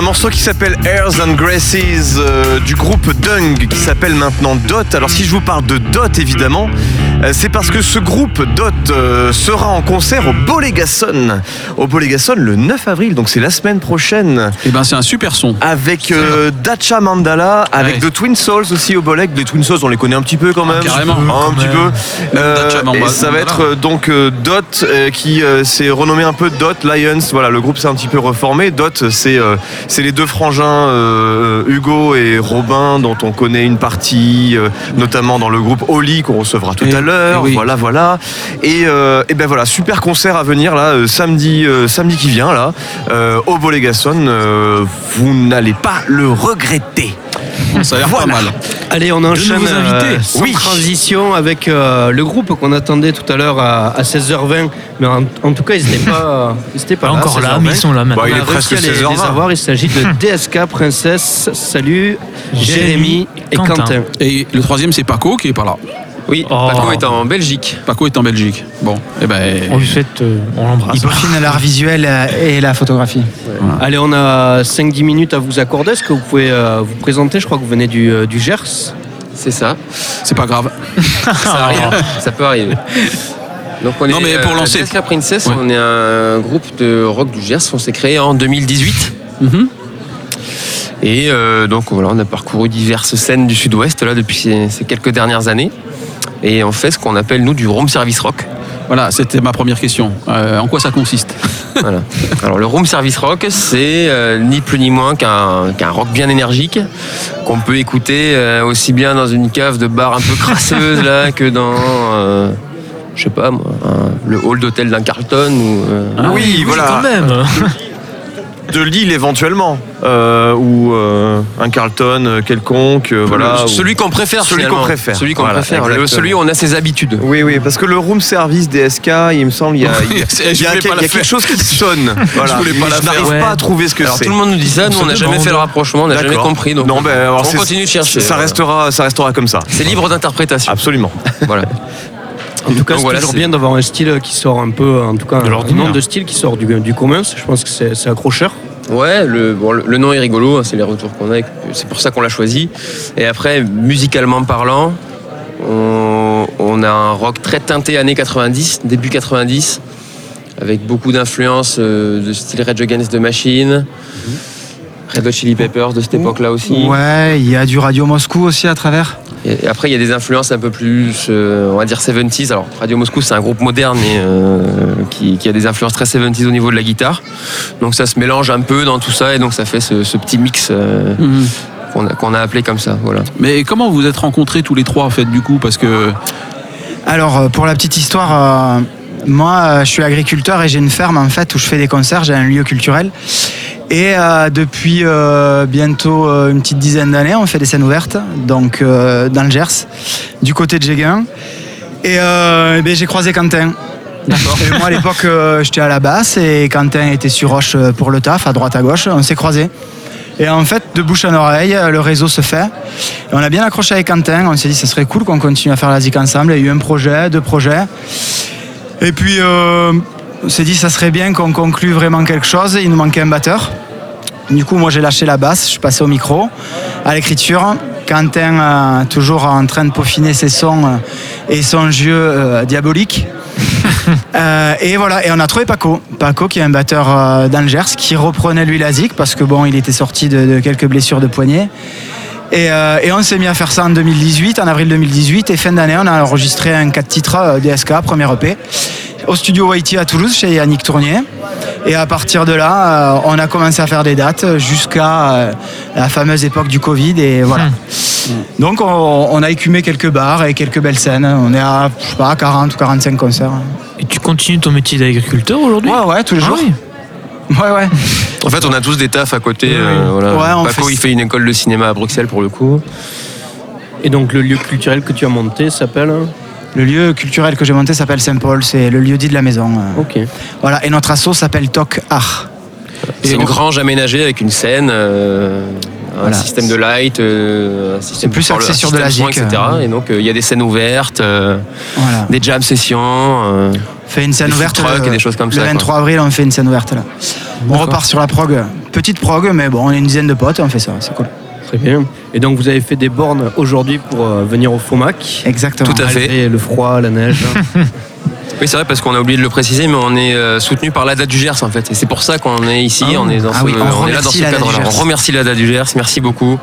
Un morceau qui s'appelle Airs and Graces euh, du groupe Dung qui s'appelle maintenant Dot. Alors si je vous parle de Dot évidemment, c'est parce que ce groupe Dot euh, sera en concert au Bolégason. Au Bolégason le 9 avril, donc c'est la semaine prochaine. Et ben c'est un super son. Avec euh, Dacha Mandala, avec Ouais. The Twin Souls aussi au Bolek. Les Twin Souls on les connaît un petit peu quand même. carrément. Un petit peu. Euh, et ça va être euh, donc euh, Dot euh, qui euh, s'est renommé un peu Dot Lions. Voilà, le groupe s'est un petit peu reformé. Dot, c'est euh, c'est les deux frangins euh, Hugo et Robin dont on connaît une partie, euh, notamment dans le groupe Oli qu'on recevra tout Et- à l'heure. Oui. Voilà, voilà. Et, euh, et ben voilà, super concert à venir là euh, samedi, euh, samedi qui vient là euh, au Bolégason. Euh, vous n'allez pas le regretter. Ça a l'air Voilà. pas mal. Allez, on enchaîne euh, sans Oui. transition avec euh, le groupe qu'on attendait tout à l'heure à, à 16h20. Mais en, en tout cas, ils n'étaient pas, ils étaient pas, Pas là, encore là, 16h20. mais ils sont là maintenant. Bah, il On est a presque réussi à les, 16h20. les avoir. Il s'agit de DSK, Princesse, Salut, Jérémy et Quentin. Quentin. Et le troisième, c'est Paco qui est pas là. Oui, Oh. Paco est en Belgique. Paco est en Belgique. Bon, et ben. On lui souhaite, euh, on l'embrasse. Il peaufine l'art visuel euh, et la photographie. Allez, on a 5-10 minutes à vous accorder. Est-ce que vous pouvez euh, vous présenter? Je crois que vous venez du, euh, du Gers. C'est ça. C'est pas grave. Ça arrive. ça peut arriver. Donc on Non, est mais pour lancer. DSK Princess, Ouais. on est un groupe de rock du Gers. On s'est créé en 2018. Mhm. Et euh, donc voilà, on a parcouru diverses scènes du Sud-Ouest là depuis ces, ces quelques dernières années. Et on fait ce qu'on appelle nous du room service rock. Voilà, c'était ma première question. Euh, en quoi ça consiste Voilà. Alors le room service rock, c'est euh, ni plus ni moins qu'un qu'un rock bien énergique qu'on peut écouter euh, aussi bien dans une cave de bar un peu crasseuse là que dans euh, je sais pas moi, un- le hall d'hôtel d'un Carlton ou euh, Ah oui, voilà. Quand même. De Lille éventuellement. Euh, ou euh, un Carlton euh, quelconque. euh, voilà. ou- celui qu'on préfère Celui qu'on préfère. celui qu'on Voilà, préfère le- celui où on a ses habitudes Oui, oui, parce que le room service DSK, il me semble, il y a, il y a- Je il y a voulais quel- pas la il y a faire. quelque chose qui sonne. Voilà. voulais pas Mais la je n'arrive pas à trouver ce que c'est. tout le monde nous dit ça nous On n'a jamais fait le rapprochement on n'a jamais compris donc non, ben, alors on continue de chercher Ça restera, ça restera comme ça. c'est libre d'interprétation Absolument. voilà En tout cas, c'est voilà, toujours bien d'avoir un style qui sort un peu, en tout cas, De un nom de style qui sort du, du commun. Je pense que c'est accrocheur. Ouais, le, bon, le- le nom est rigolo, hein, c'est les retours qu'on a, c'est pour ça qu'on l'a choisi. Et après, musicalement parlant, on, on a un rock très teinté années 90, début 90, avec beaucoup d'influences euh, de style Rage Against the Machine, Red Hot Chili Peppers de cette époque-là aussi. Ouais, il y a du Radio Moscou aussi à travers. Et après, il y a des influences un peu plus, euh, on va dire 70s. Alors, Radio Moscou, c'est un groupe moderne mais, euh, qui, qui a des influences très 70s au niveau de la guitare. Donc, ça se mélange un peu dans tout ça et donc ça fait ce, ce petit mix euh, Mhm. qu'on a, qu'on a appelé comme ça. Voilà. Mais comment vous êtes rencontrés tous les trois en fait du coup? Parce que Alors, euh, pour la petite histoire, euh, moi, euh, je suis agriculteur et j'ai une ferme en fait où je fais des concerts, j'ai un lieu culturel. Et euh, depuis euh, bientôt euh, une petite dizaine d'années, on fait des scènes ouvertes, donc dans le Gers, du côté de Jéguin. Et, eh ben, j'ai croisé Quentin. Et moi à l'époque, j'étais à la basse et Quentin était sur Roche pour le taf, à droite à gauche. On s'est croisés. Et en fait, de bouche en oreille, le réseau se fait. Et on a bien accroché avec Quentin. On s'est dit, ça serait cool qu'on continue à faire la zik ensemble. Il y a eu un projet, deux projets. Et puis, euh, on s'est dit, ça serait bien qu'on conclue vraiment quelque chose. Il nous manquait un batteur. Du coup, moi, j'ai lâché la basse. Je suis passé au micro, à l'écriture. Quentin, euh, toujours en train de peaufiner ses sons euh, et son jeu diabolique. Et voilà, et on a trouvé Paco. Paco, qui est un batteur euh, dans le Gers, qui reprenait lui la zik parce que bon, il était sorti de, de quelques blessures de poignet. Et, euh, et on s'est mis à faire ça en 2018, en avril 2018. Et fin d'année, on a enregistré un 4 titres euh, DSK, premier EP, au studio Waiti à Toulouse, chez Yannick Tournier. Et à partir de là, euh, on a commencé à faire des dates jusqu'à euh, la fameuse époque du Covid. Et voilà. Donc, on, on a écumé quelques bars et quelques belles scènes. On est à, je sais pas, 40 ou 45 concerts. Et tu continues ton métier d'agriculteur aujourd'hui? Ouais, ouais, tous les Ah jours. oui. Ouais, ouais. En fait, on a tous des tafs à côté. Euh, voilà. Ouais, on Paco, fait- il fait une école de cinéma à Bruxelles pour le coup. Et donc, le lieu culturel que tu as monté s'appelle Le lieu culturel que j'ai monté s'appelle Saint-Paul. C'est le lieu dit de la maison. euh. Ok. Voilà. Et notre asso s'appelle Toc Art. C'est une grange aménagée avec une scène, euh, Voilà. système de light, euh, un système plus axé un sur de la zik, etc. euh. Et donc euh, il y a des scènes ouvertes, euh, Voilà. des jam sessions. fait une scène Des ouverte le, et des choses comme le ça, quoi. 23 avril, on fait une scène ouverte là. On repart sur la prog, petite prog, mais bon, on est une dizaine de potes, on fait ça, c'est cool. Très bien. Et donc vous avez fait des bornes aujourd'hui pour venir au FOMAC. Exactement. Tout à fait. Le froid, la neige. Oui, c'est vrai parce qu'on a oublié de le préciser, mais on est euh, soutenu par l'ADA du Gers en fait. Et c'est pour ça qu'on est ici, Ah. on est, dans Ah ce, oui, on on est là dans ce cadre-là. On remercie l'ADA du Gers, merci beaucoup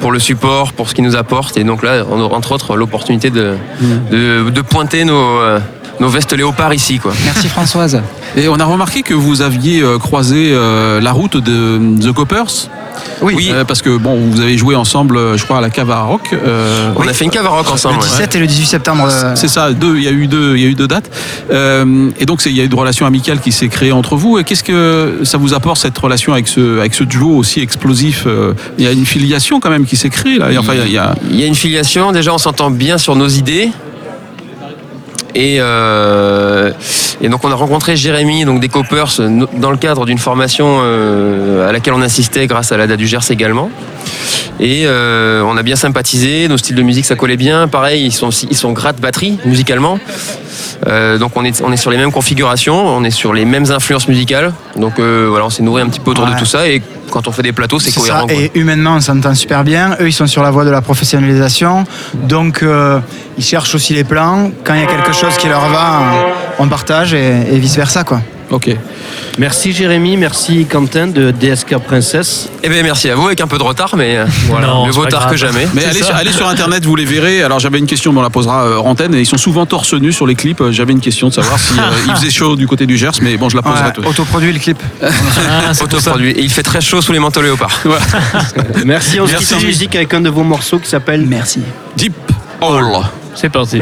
pour le support, pour ce qu'il nous apporte. Et donc là, on aura entre autres l'opportunité de, Mm. de, de pointer nos, euh, nos vestes léopards ici. Quoi. Merci Françoise. Et on a remarqué que vous aviez euh, croisé euh, la route de The Coppers? Oui. Euh, parce que bon, vous avez joué ensemble, euh, je crois, à la cave à rock. euh, On a fait une cave à rock ensemble. Le ouais. 17 et le 18 septembre. euh, C'est ça, deux, il y a eu deux, il y a eu deux dates. Euh, et donc il y a eu une relation amicale qui s'est créée entre vous. Et qu'est-ce que ça vous apporte cette relation avec ce, avec ce duo aussi explosif euh, Il y a une filiation quand même qui s'est créée là. Enfin, il y a- il y a, Il y a une filiation, déjà on s'entend bien sur nos idées. Et, euh, et donc on a rencontré Jérémy, donc des Coppers, dans le cadre d'une formation euh, à laquelle on assistait grâce à l'ADA du Gers également. Et euh, on a bien sympathisé, nos styles de musique ça collait bien. Pareil, ils sont, ils sont gratte batterie musicalement. Euh, donc on est, on est sur les mêmes configurations, on est sur les mêmes influences musicales. Donc euh, voilà, on s'est nourri un petit peu autour Ouais. de tout ça. Et quand on fait des plateaux, c'est cohérent. ça, et humainement on s'entend super bien. Eux ils sont sur la voie de la professionnalisation, donc euh, ils cherchent aussi les plans. Quand il y a quelque chose qui leur va, on partage et, et vice versa quoi. Ok. merci Jérémy, merci Quentin de DSK Princesse. Eh bien merci à vous, avec un peu de retard, mais euh, voilà, Non, mieux vaut tard grave. que jamais. Mais allez sur, allez sur internet, vous les verrez. Alors j'avais une question, mais on la posera euh, antenne. Et ils sont souvent torse nu sur les clips. Euh, J'avais une question de savoir si euh, il faisait chaud du côté du Gers, mais bon, je la poserai. Ouais, tout. autoproduit le clip. Ah. Autoproduit. Et il fait très chaud sous les manteaux léopards. Merci, on se Merci. quitte en musique avec un de vos morceaux qui s'appelle Merci. Deep Hole. C'est parti.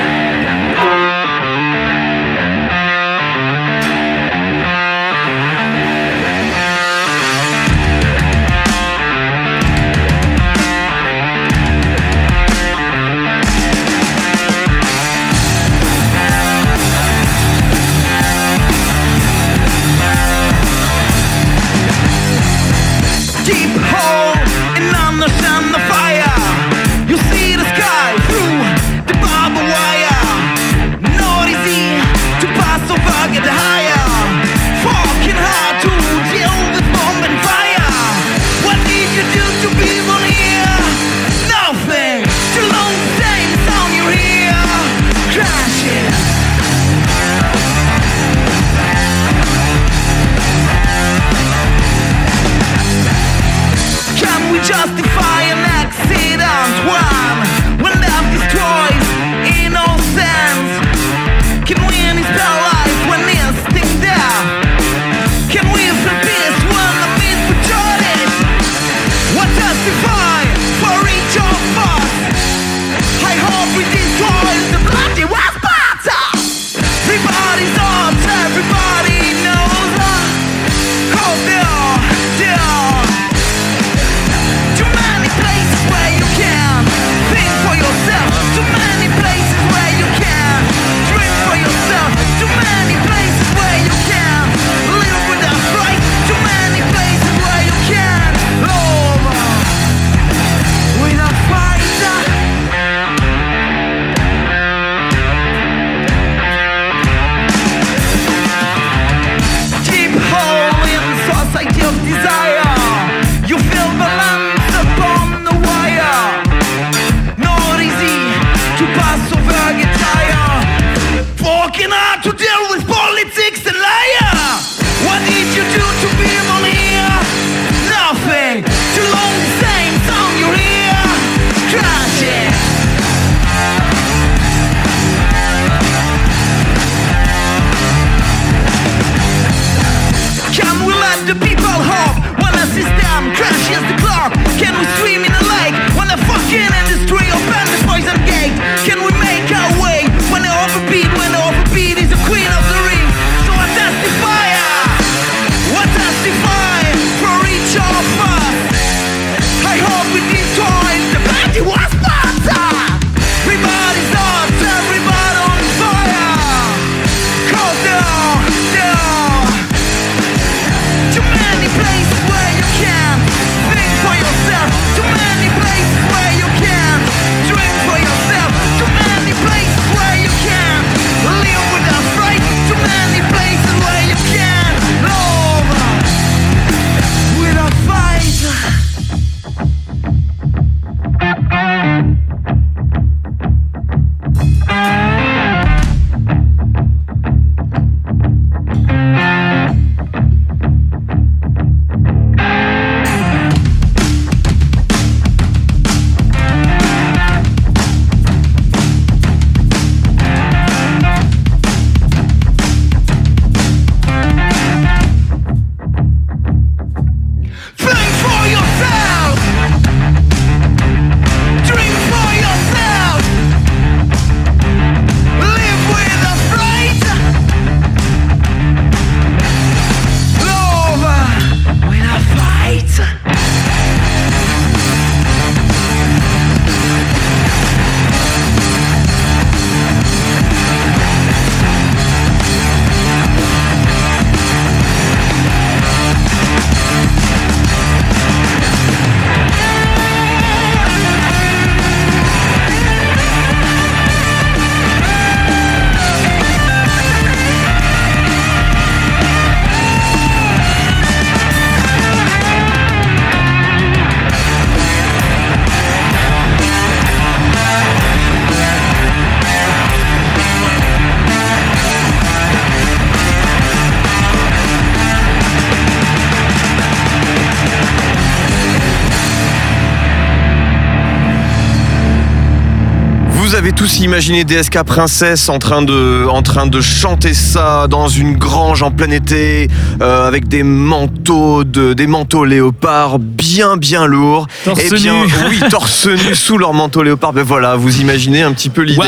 Vous avez tous imaginé DSK Princesse en train de, en train de chanter ça dans une grange en plein été euh, avec des manteaux de, des manteaux léopards bien bien lourds. Torse Eh bien, nu. oui, torse nu sous leur manteau léopard. Ben voilà, vous imaginez un petit peu l'idée.